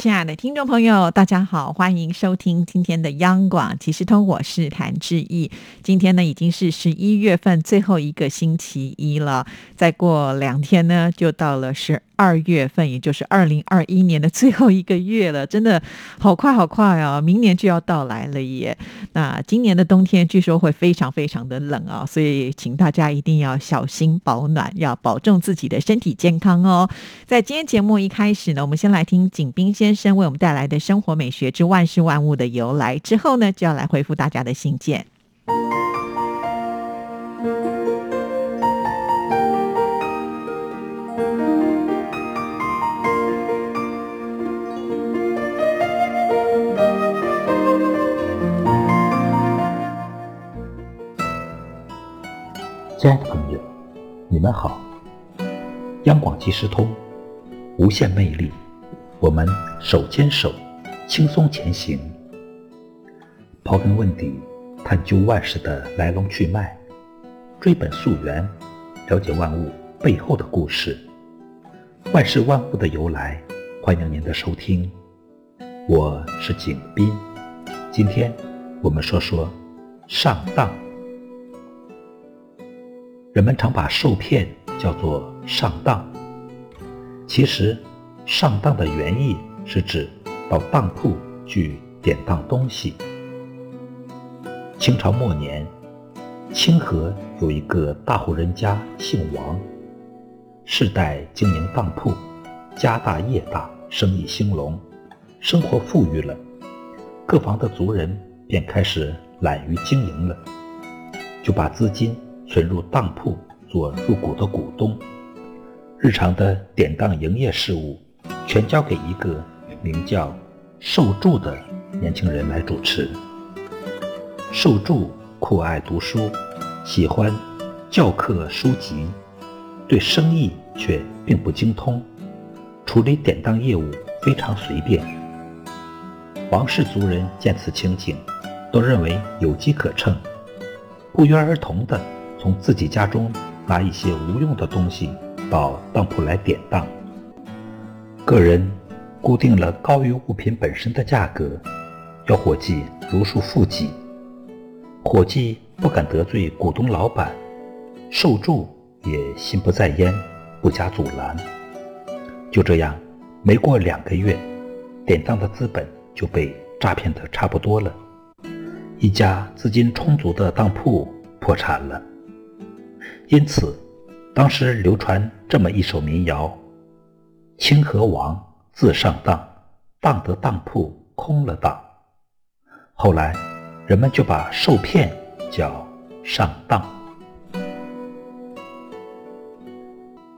亲爱的听众朋友，大家好，欢迎收听今天的央广即时通，我是谭志毅。今天呢，已经是十一月份最后一个星期一了，再过两天呢，就到了十。二月份，也就是二零二一年的最后一个月了，真的好快好快啊！明年就要到来了耶。那今年的冬天据说会非常非常的冷啊，所以请大家一定要小心保暖，要保重自己的身体健康哦。在今天节目一开始呢，我们先来听景斌先生为我们带来的生活美学之万事万物的由来，之后呢，就要来回复大家的信件。亲爱的朋友，你们好！央广即时通，无限魅力，我们手牵手，轻松前行。刨根问底，探究万事的来龙去脉，追本溯源，了解万物背后的故事，万事万物的由来。欢迎您的收听，我是景斌。今天我们说说上当。人们常把受骗叫做上当，其实上当的原意是指到当铺去典当东西。清朝末年，清河有一个大户人家姓王，世代经营当铺，家大业大，生意兴隆，生活富裕了，各房的族人便开始懒于经营了，就把资金。存入当铺做入股的股东，日常的典当营业事务全交给一个名叫寿柱的年轻人来主持。寿柱酷爱读书，喜欢教课书籍，对生意却并不精通，处理典当业务非常随便。王氏族人见此情景，都认为有机可乘，不约而同的。从自己家中拿一些无用的东西到当铺来典当，个人固定了高于物品本身的价格，要伙计如数付给。伙计不敢得罪股东老板，受助也心不在焉，不加阻拦。就这样，没过两个月，典当的资本就被诈骗得差不多了，一家资金充足的当铺破产了。因此，当时流传这么一首民谣：“清河王自上当，当得当铺空了当。”后来，人们就把受骗叫上当。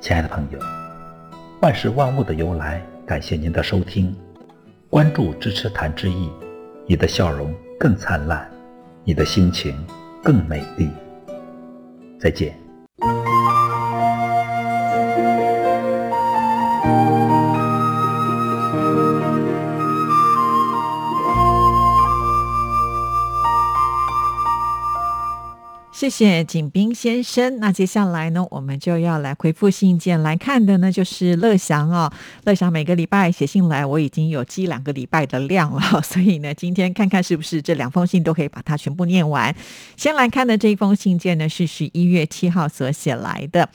亲爱的朋友，万事万物的由来，感谢您的收听，关注支持谭之意，你的笑容更灿烂，你的心情更美丽。再见。谢谢景斌先生。那接下来呢，我们就要来回复信件来看的呢，就是乐祥哦。乐祥每个礼拜写信来，我已经有积两个礼拜的量了，所以呢，今天看看是不是这两封信都可以把它全部念完。先来看的这一封信件呢，是十一月七号所写来的。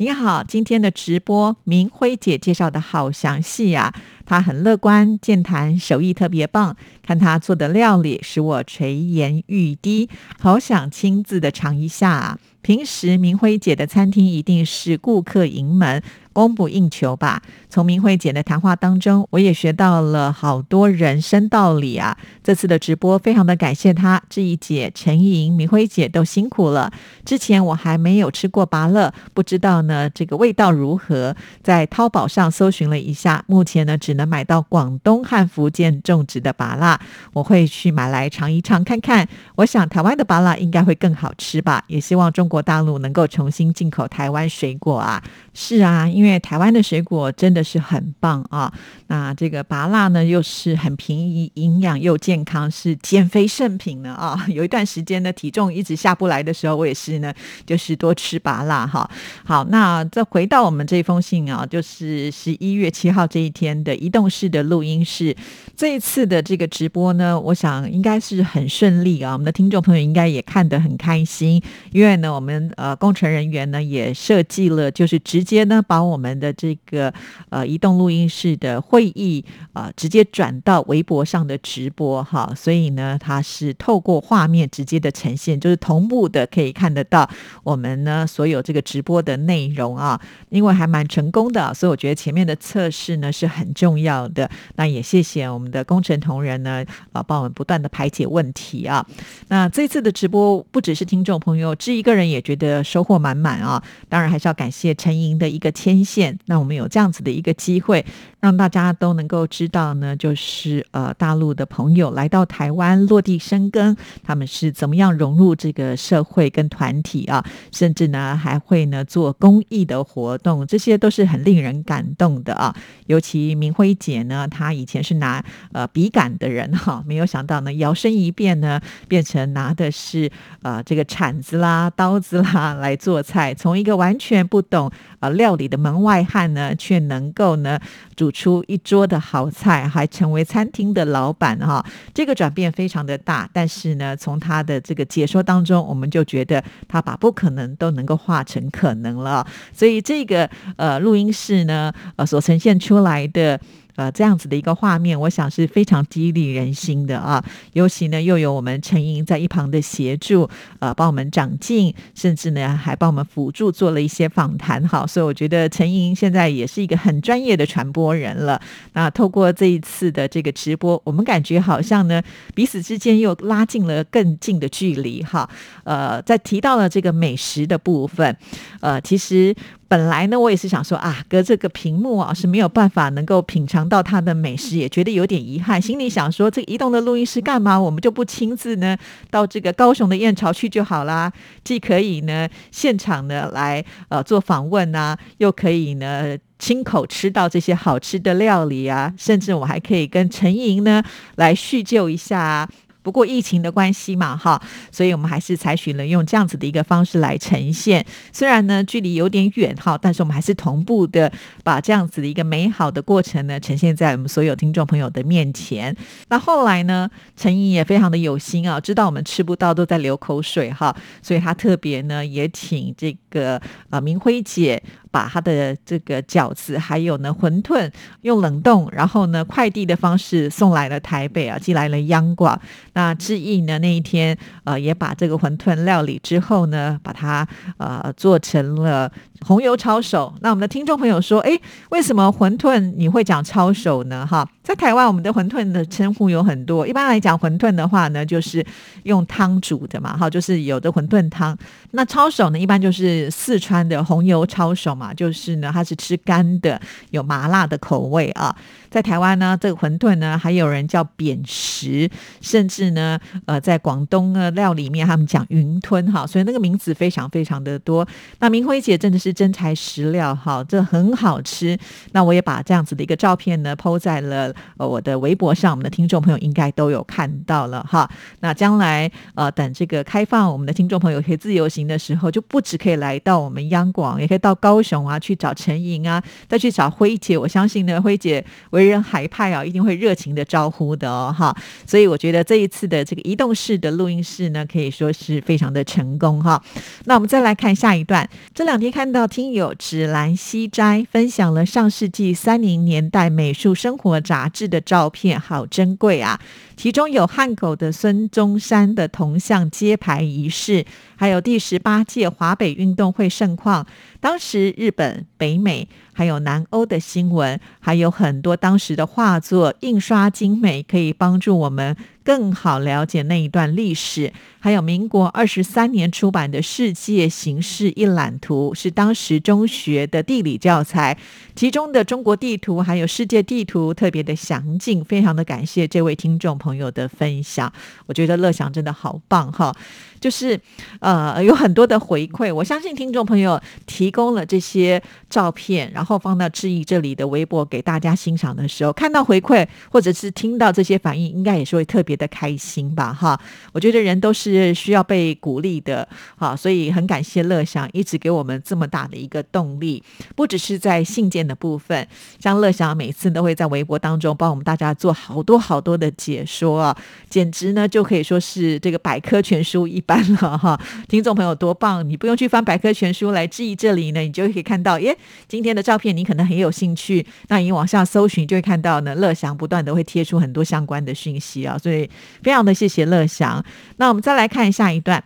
你好，今天的直播明辉姐介绍的好详细呀。她很乐观，健谈，手艺特别棒。看她做的料理，使我垂涎欲滴，好想亲自的尝一下啊！平时明辉姐的餐厅一定是顾客盈门。供不应求吧。从明慧姐的谈话当中，我也学到了好多人生道理啊。这次的直播非常的感谢她，志怡姐、陈莹、明慧姐都辛苦了。之前我还没有吃过芭乐，不知道呢这个味道如何。在淘宝上搜寻了一下，目前呢只能买到广东和福建种植的芭乐，我会去买来尝一尝看看。我想台湾的芭乐应该会更好吃吧。也希望中国大陆能够重新进口台湾水果啊。是啊，因为。因为台湾的水果真的是很棒啊。那这个芭辣呢，又是很便宜、营养又健康，是减肥圣品呢啊。有一段时间呢，体重一直下不来的时候，我也是呢，就是多吃芭辣哈。好，那再回到我们这封信啊，就是十一月七号这一天的移动式的录音室。这一次的这个直播呢，我想应该是很顺利啊。我们的听众朋友应该也看得很开心，因为呢，我们呃工程人员呢也设计了，就是直接呢把我我们的这个呃移动录音室的会议啊直接转到微博上的直播哈，所以呢，它是透过画面直接的呈现，就是同步的可以看得到我们呢所有这个直播的内容啊，因为还蛮成功的，所以我觉得前面的测试呢是很重要的。那也谢谢我们的工程同仁呢啊，帮我们不断的排解问题啊。那这次的直播不只是听众朋友，这一个人也觉得收获满满啊。当然还是要感谢陈莹的一个牵一线，那我们有这样子的一个机会。让大家都能够知道呢，就是呃，大陆的朋友来到台湾落地生根，他们是怎么样融入这个社会跟团体啊，甚至呢还会呢做公益的活动，这些都是很令人感动的啊。尤其明辉姐呢，她以前是拿呃笔杆的人哈，没有想到呢摇身一变呢，变成拿的是呃这个铲子啦、刀子啦来做菜，从一个完全不懂呃料理的门外汉呢，却能够呢煮。出一桌的好菜，还成为餐厅的老板哈，这个转变非常的大。但是呢，从他的这个解说当中，我们就觉得他把不可能都能够化成可能了。所以这个呃录音室呢，呃所呈现出来的。呃，这样子的一个画面，我想是非常激励人心的啊。尤其呢，又有我们陈莹在一旁的协助，呃，帮我们长进，甚至呢，还帮我们辅助做了一些访谈。好，所以我觉得陈莹现在也是一个很专业的传播人了。那透过这一次的这个直播，我们感觉好像呢，彼此之间又拉近了更近的距离。哈，呃，在提到了这个美食的部分，呃，其实。本来呢，我也是想说啊，隔这个屏幕啊是没有办法能够品尝到它的美食，也觉得有点遗憾。心里想说，这移动的录音师干嘛？我们就不亲自呢到这个高雄的燕巢去就好啦，既可以呢现场呢来呃做访问啊，又可以呢亲口吃到这些好吃的料理啊，甚至我还可以跟陈莹呢来叙旧一下。不过疫情的关系嘛，哈，所以我们还是采取了用这样子的一个方式来呈现。虽然呢距离有点远哈，但是我们还是同步的把这样子的一个美好的过程呢呈现在我们所有听众朋友的面前。那后来呢，陈怡也非常的有心啊，知道我们吃不到都在流口水哈，所以他特别呢也请这个呃明辉姐。把他的这个饺子还有呢馄饨用冷冻，然后呢快递的方式送来了台北啊，寄来了央广。那志毅呢那一天呃也把这个馄饨料理之后呢，把它呃做成了红油抄手。那我们的听众朋友说，哎，为什么馄饨你会讲抄手呢？哈，在台湾我们的馄饨的称呼有很多，一般来讲馄饨的话呢，就是用汤煮的嘛，哈，就是有的馄饨汤。那抄手呢，一般就是四川的红油抄手。嘛，就是呢，它是吃干的，有麻辣的口味啊。在台湾呢，这个馄饨呢，还有人叫扁食，甚至是呢，呃，在广东呢料里面，他们讲云吞哈，所以那个名字非常非常的多。那明辉姐真的是真材实料哈，这很好吃。那我也把这样子的一个照片呢抛在了呃我的微博上，我们的听众朋友应该都有看到了哈。那将来呃等这个开放，我们的听众朋友可以自由行的时候，就不止可以来到我们央广，也可以到高雄啊去找陈莹啊，再去找辉姐。我相信呢，辉姐。为人海派啊，一定会热情的招呼的哦，哈，所以我觉得这一次的这个移动式的录音室呢，可以说是非常的成功哈。那我们再来看下一段，这两天看到听友芷兰西斋分享了上世纪三零年代美术生活杂志的照片，好珍贵啊。其中有汉口的孙中山的铜像揭牌仪式，还有第十八届华北运动会盛况。当时日本、北美还有南欧的新闻，还有很多当时的画作，印刷精美，可以帮助我们。更好了解那一段历史，还有民国二十三年出版的《世界形势一览图》，是当时中学的地理教材，其中的中国地图还有世界地图特别的详尽，非常的感谢这位听众朋友的分享。我觉得乐享真的好棒哈！就是呃有很多的回馈。我相信听众朋友提供了这些照片，然后放到志毅这里的微博给大家欣赏的时候，看到回馈或者是听到这些反应，应该也是会特别的开心吧？哈，我觉得人都是需要被鼓励的，哈，所以很感谢乐享一直给我们这么大的一个动力，不只是在信件的部分，像乐享每次都会在微博当中帮我们大家做好多好多的解说啊，简直呢就可以说是这个百科全书一般了哈。听众朋友多棒，你不用去翻百科全书来质疑这里呢，你就可以看到，耶，今天的照片你可能很有兴趣，那你往下搜寻就会看到呢，乐祥不断的会贴出很多相关的讯息啊，所以非常的谢谢乐祥。那我们再来看下一段。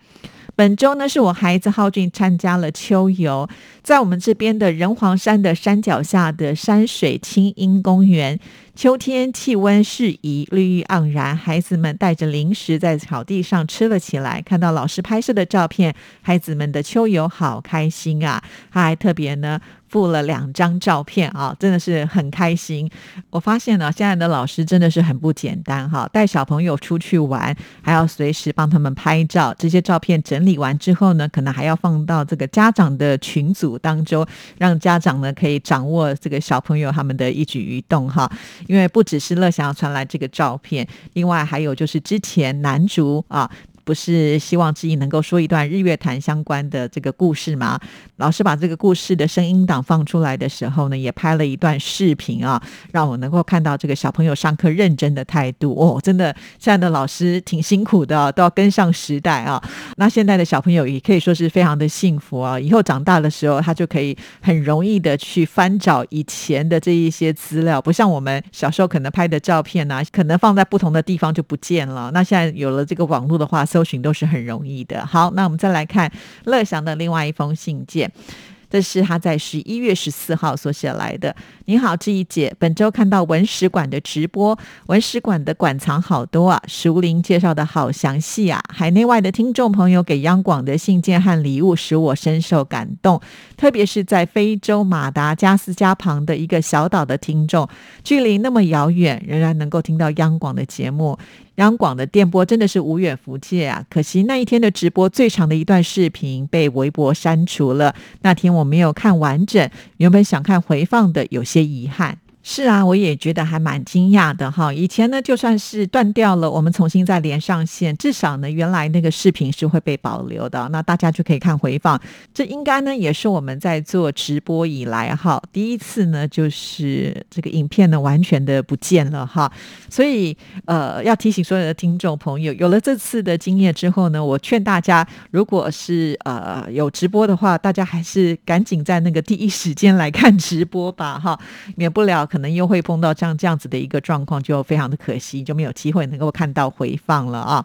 本周呢，是我孩子浩俊参加了秋游，在我们这边的人皇山的山脚下的山水清音公园，秋天气温适宜，绿意盎然，孩子们带着零食在草地上吃了起来。看到老师拍摄的照片，孩子们的秋游好开心啊！他还特别呢。附了两张照片啊，真的是很开心。我发现呢，现在的老师真的是很不简单哈，带小朋友出去玩，还要随时帮他们拍照。这些照片整理完之后呢，可能还要放到这个家长的群组当中，让家长呢可以掌握这个小朋友他们的一举一动哈。因为不只是乐祥要传来这个照片，另外还有就是之前男主啊。不是希望自己能够说一段日月潭相关的这个故事吗？老师把这个故事的声音档放出来的时候呢，也拍了一段视频啊，让我能够看到这个小朋友上课认真的态度哦。真的，现在的老师挺辛苦的，都要跟上时代啊。那现在的小朋友也可以说是非常的幸福啊。以后长大的时候，他就可以很容易的去翻找以前的这一些资料，不像我们小时候可能拍的照片啊，可能放在不同的地方就不见了。那现在有了这个网络的话，搜寻都是很容易的。好，那我们再来看乐祥的另外一封信件。这是他在十一月十四号所写来的。你好，志怡姐，本周看到文史馆的直播，文史馆的馆藏好多啊，熟林介绍的好详细啊。海内外的听众朋友给央广的信件和礼物，使我深受感动。特别是在非洲马达加斯加旁的一个小岛的听众，距离那么遥远，仍然能够听到央广的节目。央广的电波真的是无远弗届啊！可惜那一天的直播最长的一段视频被微博删除了，那天我没有看完整，原本想看回放的，有些遗憾。是啊，我也觉得还蛮惊讶的哈。以前呢，就算是断掉了，我们重新再连上线，至少呢，原来那个视频是会被保留的，那大家就可以看回放。这应该呢，也是我们在做直播以来哈第一次呢，就是这个影片呢完全的不见了哈。所以呃，要提醒所有的听众朋友，有了这次的经验之后呢，我劝大家，如果是呃有直播的话，大家还是赶紧在那个第一时间来看直播吧哈，免不了。可能又会碰到像这样子的一个状况，就非常的可惜，就没有机会能够看到回放了啊。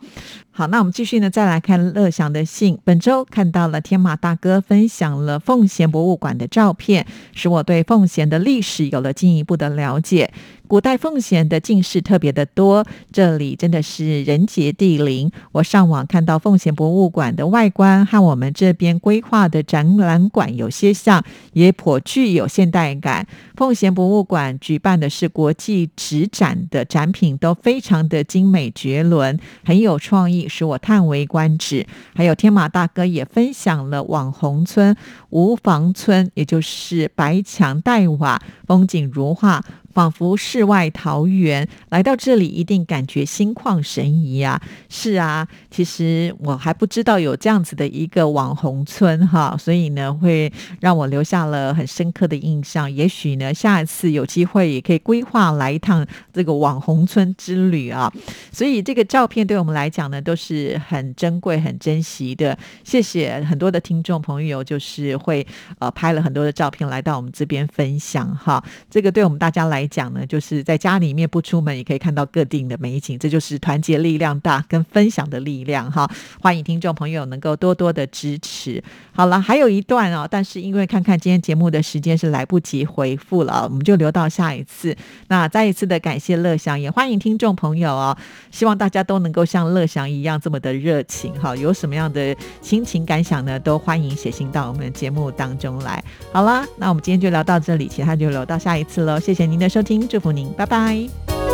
好，那我们继续呢，再来看乐祥的信。本周看到了天马大哥分享了奉贤博物馆的照片，使我对奉贤的历史有了进一步的了解。古代奉贤的进士特别的多，这里真的是人杰地灵。我上网看到奉贤博物馆的外观和我们这边规划的展览馆有些像，也颇具有现代感。奉贤博物馆举办的是国际纸展的展品，都非常的精美绝伦，很有创意，使我叹为观止。还有天马大哥也分享了网红村无房村，也就是白墙黛瓦，风景如画。仿佛世外桃源，来到这里一定感觉心旷神怡啊！是啊，其实我还不知道有这样子的一个网红村哈，所以呢，会让我留下了很深刻的印象。也许呢，下一次有机会也可以规划来一趟这个网红村之旅啊！所以这个照片对我们来讲呢，都是很珍贵、很珍惜的。谢谢很多的听众朋友，就是会呃拍了很多的照片来到我们这边分享哈。这个对我们大家来。来讲呢，就是在家里面不出门也可以看到各地的美景，这就是团结力量大跟分享的力量哈。欢迎听众朋友能够多多的支持。好了，还有一段哦，但是因为看看今天节目的时间是来不及回复了，我们就留到下一次。那再一次的感谢乐祥，也欢迎听众朋友哦，希望大家都能够像乐祥一样这么的热情哈。有什么样的心情感想呢？都欢迎写信到我们的节目当中来。好了，那我们今天就聊到这里，其他就留到下一次喽。谢谢您的。收听，祝福您，拜拜。